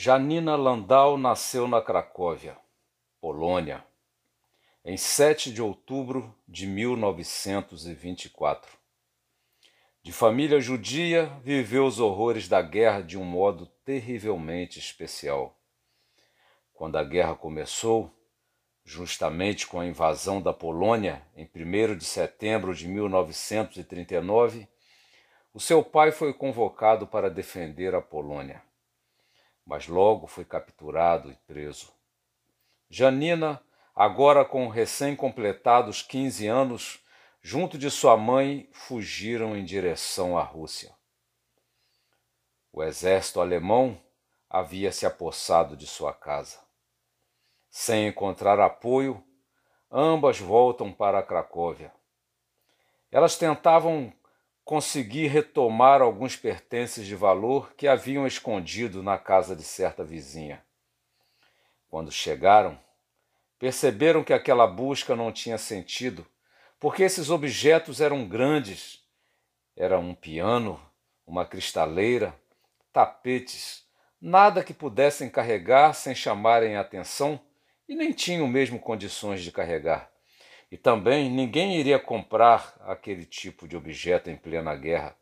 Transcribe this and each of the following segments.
Janina Landau nasceu na Cracóvia, Polônia, em 7 de outubro de 1924. De família judia, viveu os horrores da guerra de um modo terrivelmente especial. Quando a guerra começou, justamente com a invasão da Polônia em 1 de setembro de 1939, o seu pai foi convocado para defender a Polônia mas logo foi capturado e preso. Janina, agora com recém-completados 15 anos, junto de sua mãe, fugiram em direção à Rússia. O exército alemão havia se apossado de sua casa. Sem encontrar apoio, ambas voltam para Cracóvia. Elas tentavam consegui retomar alguns pertences de valor que haviam escondido na casa de certa vizinha. Quando chegaram, perceberam que aquela busca não tinha sentido, porque esses objetos eram grandes. Era um piano, uma cristaleira, tapetes, nada que pudessem carregar sem chamarem a atenção e nem tinham mesmo condições de carregar. E também ninguém iria comprar aquele tipo de objeto em plena guerra.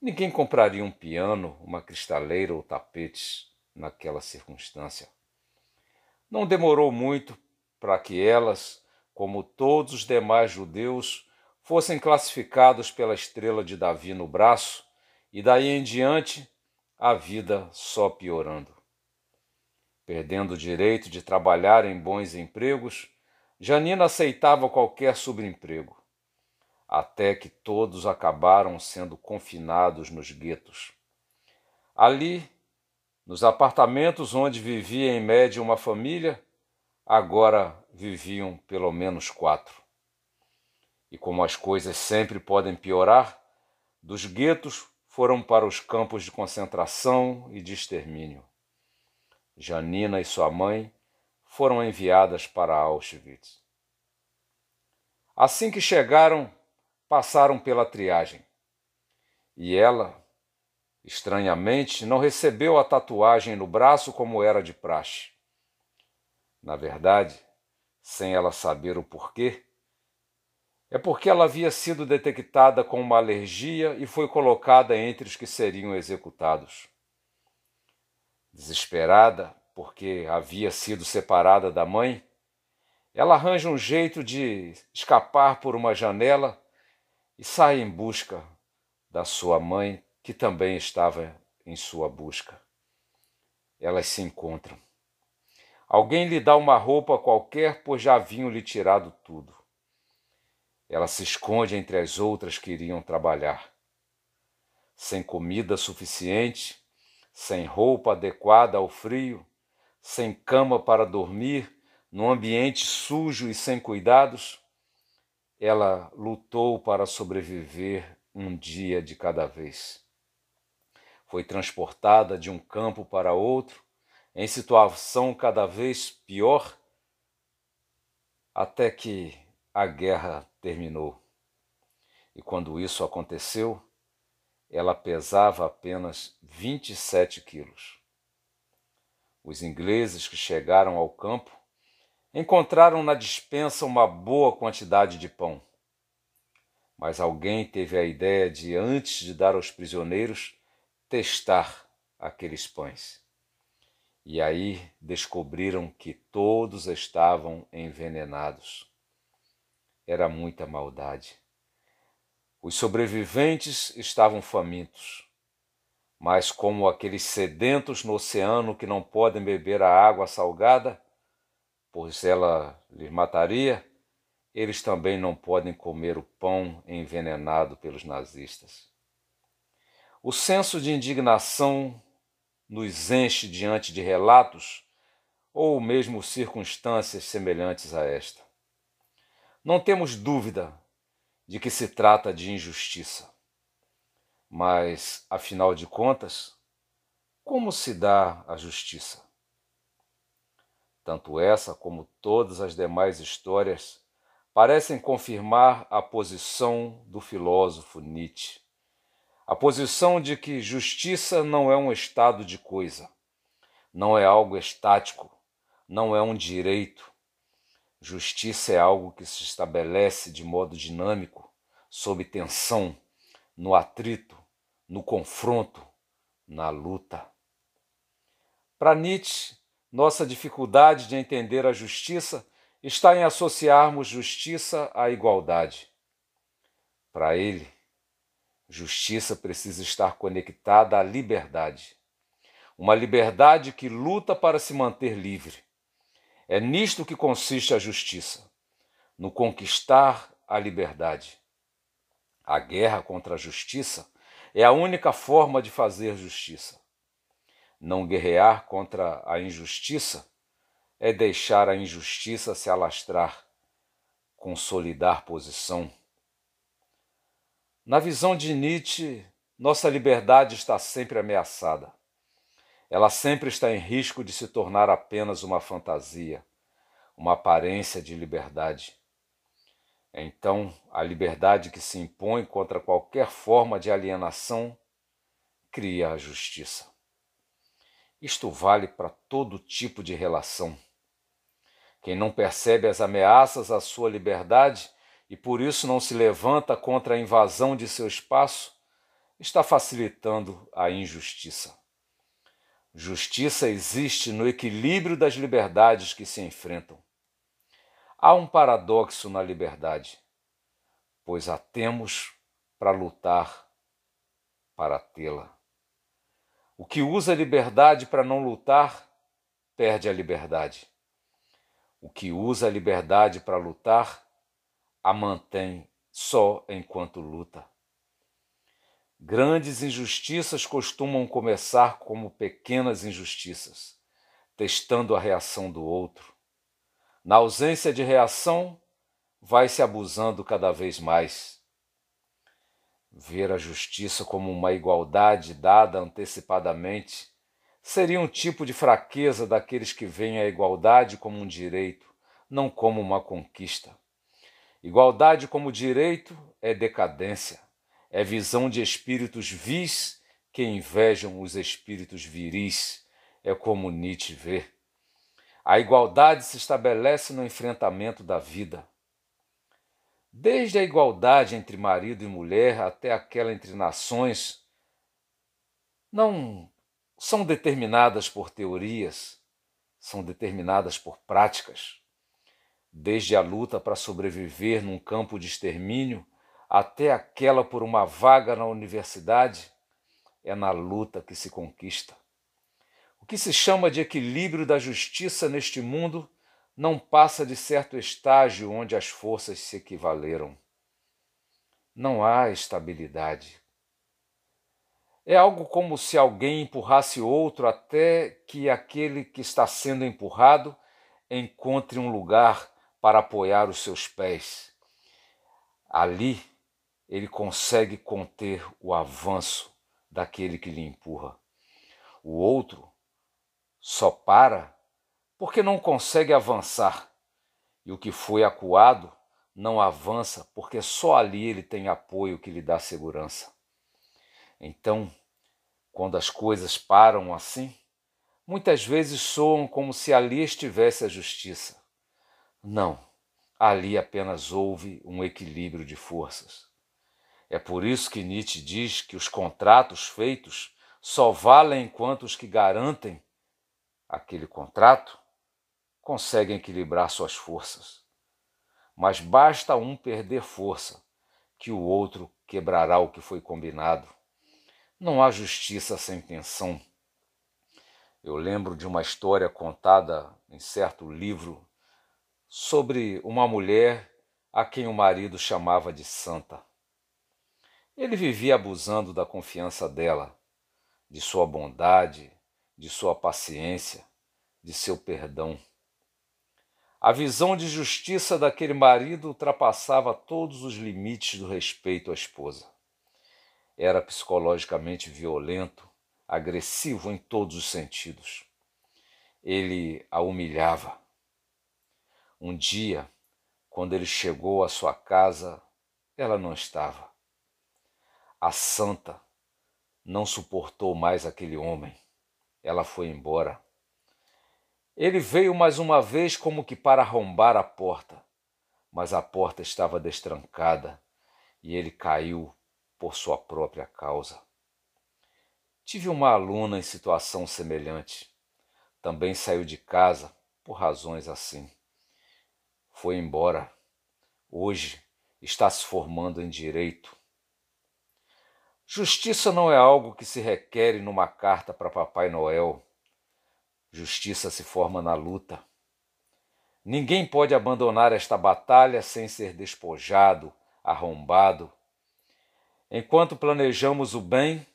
Ninguém compraria um piano, uma cristaleira ou tapetes naquela circunstância. Não demorou muito para que elas, como todos os demais judeus, fossem classificados pela estrela de Davi no braço, e daí em diante a vida só piorando. Perdendo o direito de trabalhar em bons empregos, Janina aceitava qualquer subemprego, até que todos acabaram sendo confinados nos guetos. Ali, nos apartamentos onde vivia em média uma família, agora viviam pelo menos quatro. E como as coisas sempre podem piorar, dos guetos foram para os campos de concentração e de extermínio. Janina e sua mãe foram enviadas para Auschwitz. Assim que chegaram, passaram pela triagem. E ela, estranhamente, não recebeu a tatuagem no braço como era de praxe. Na verdade, sem ela saber o porquê, é porque ela havia sido detectada com uma alergia e foi colocada entre os que seriam executados. Desesperada, porque havia sido separada da mãe, ela arranja um jeito de escapar por uma janela e sai em busca da sua mãe, que também estava em sua busca. Elas se encontram. Alguém lhe dá uma roupa qualquer, pois já haviam lhe tirado tudo. Ela se esconde entre as outras que iriam trabalhar. Sem comida suficiente, sem roupa adequada ao frio, sem cama para dormir, num ambiente sujo e sem cuidados, ela lutou para sobreviver um dia de cada vez. Foi transportada de um campo para outro, em situação cada vez pior, até que a guerra terminou. E quando isso aconteceu, ela pesava apenas 27 quilos. Os ingleses que chegaram ao campo encontraram na dispensa uma boa quantidade de pão. Mas alguém teve a ideia de, antes de dar aos prisioneiros, testar aqueles pães. E aí descobriram que todos estavam envenenados. Era muita maldade. Os sobreviventes estavam famintos mas como aqueles sedentos no oceano que não podem beber a água salgada, pois ela lhes mataria, eles também não podem comer o pão envenenado pelos nazistas. O senso de indignação nos enche diante de relatos ou mesmo circunstâncias semelhantes a esta. Não temos dúvida de que se trata de injustiça. Mas, afinal de contas, como se dá a justiça? Tanto essa como todas as demais histórias parecem confirmar a posição do filósofo Nietzsche. A posição de que justiça não é um estado de coisa, não é algo estático, não é um direito. Justiça é algo que se estabelece de modo dinâmico, sob tensão, no atrito, no confronto, na luta. Para Nietzsche, nossa dificuldade de entender a justiça está em associarmos justiça à igualdade. Para ele, justiça precisa estar conectada à liberdade. Uma liberdade que luta para se manter livre. É nisto que consiste a justiça, no conquistar a liberdade. A guerra contra a justiça é a única forma de fazer justiça. Não guerrear contra a injustiça é deixar a injustiça se alastrar, consolidar posição. Na visão de Nietzsche, nossa liberdade está sempre ameaçada. Ela sempre está em risco de se tornar apenas uma fantasia, uma aparência de liberdade. Então, a liberdade que se impõe contra qualquer forma de alienação cria a justiça. Isto vale para todo tipo de relação. Quem não percebe as ameaças à sua liberdade e por isso não se levanta contra a invasão de seu espaço, está facilitando a injustiça. Justiça existe no equilíbrio das liberdades que se enfrentam. Há um paradoxo na liberdade, pois a temos para lutar para tê-la. O que usa a liberdade para não lutar, perde a liberdade. O que usa a liberdade para lutar, a mantém só enquanto luta. Grandes injustiças costumam começar como pequenas injustiças, testando a reação do outro. Na ausência de reação, vai se abusando cada vez mais. Ver a justiça como uma igualdade dada antecipadamente seria um tipo de fraqueza daqueles que veem a igualdade como um direito, não como uma conquista. Igualdade como direito é decadência, é visão de espíritos vis que invejam os espíritos viris, é como Nietzsche vê. A igualdade se estabelece no enfrentamento da vida. Desde a igualdade entre marido e mulher até aquela entre nações, não são determinadas por teorias, são determinadas por práticas. Desde a luta para sobreviver num campo de extermínio até aquela por uma vaga na universidade, é na luta que se conquista. O que se chama de equilíbrio da justiça neste mundo não passa de certo estágio onde as forças se equivaleram. Não há estabilidade. É algo como se alguém empurrasse outro até que aquele que está sendo empurrado encontre um lugar para apoiar os seus pés. Ali ele consegue conter o avanço daquele que lhe empurra. O outro só para porque não consegue avançar, e o que foi acuado não avança porque só ali ele tem apoio que lhe dá segurança. Então, quando as coisas param assim, muitas vezes soam como se ali estivesse a justiça. Não, ali apenas houve um equilíbrio de forças. É por isso que Nietzsche diz que os contratos feitos só valem enquanto os que garantem aquele contrato conseguem equilibrar suas forças. Mas basta um perder força, que o outro quebrará o que foi combinado. Não há justiça sem tensão. Eu lembro de uma história contada em certo livro sobre uma mulher a quem o marido chamava de santa. Ele vivia abusando da confiança dela, de sua bondade, de sua paciência, de seu perdão. A visão de justiça daquele marido ultrapassava todos os limites do respeito à esposa. Era psicologicamente violento, agressivo em todos os sentidos. Ele a humilhava. Um dia, quando ele chegou à sua casa, ela não estava. A santa não suportou mais aquele homem. Ela foi embora. Ele veio mais uma vez como que para arrombar a porta, mas a porta estava destrancada e ele caiu por sua própria causa. Tive uma aluna em situação semelhante. Também saiu de casa por razões assim. Foi embora. Hoje está se formando em direito. Justiça não é algo que se requer numa carta para Papai Noel. Justiça se forma na luta. Ninguém pode abandonar esta batalha sem ser despojado, arrombado. Enquanto planejamos o bem,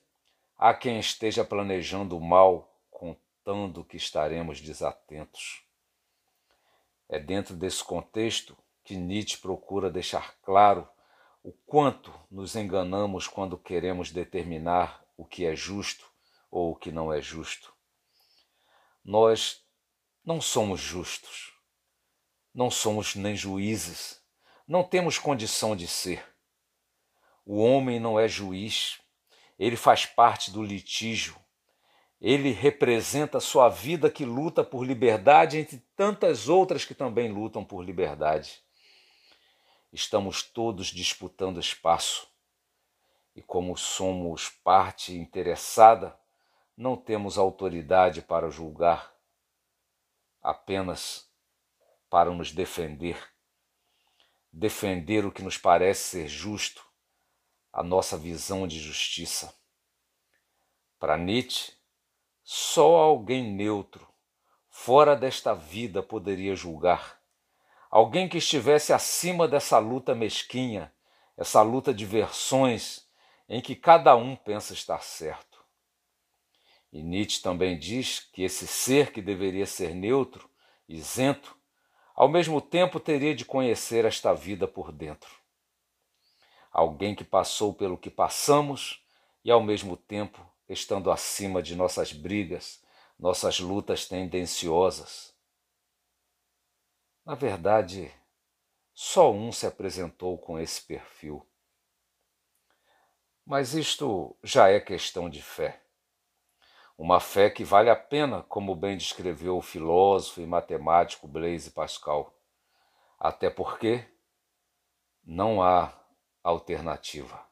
há quem esteja planejando o mal, contando que estaremos desatentos. É dentro desse contexto que Nietzsche procura deixar claro o quanto nos enganamos quando queremos determinar o que é justo ou o que não é justo. Nós não somos justos, não somos nem juízes, não temos condição de ser. O homem não é juiz, ele faz parte do litígio. Ele representa sua vida que luta por liberdade entre tantas outras que também lutam por liberdade. Estamos todos disputando espaço. E como somos parte interessada, não temos autoridade para julgar, apenas para nos defender. Defender o que nos parece ser justo, a nossa visão de justiça. Para Nietzsche, só alguém neutro, fora desta vida, poderia julgar. Alguém que estivesse acima dessa luta mesquinha, essa luta de versões em que cada um pensa estar certo. E Nietzsche também diz que esse ser que deveria ser neutro, isento, ao mesmo tempo teria de conhecer esta vida por dentro. Alguém que passou pelo que passamos e ao mesmo tempo estando acima de nossas brigas, nossas lutas tendenciosas. Na verdade, só um se apresentou com esse perfil. Mas isto já é questão de fé. Uma fé que vale a pena, como bem descreveu o filósofo e matemático Blaise Pascal. Até porque não há alternativa.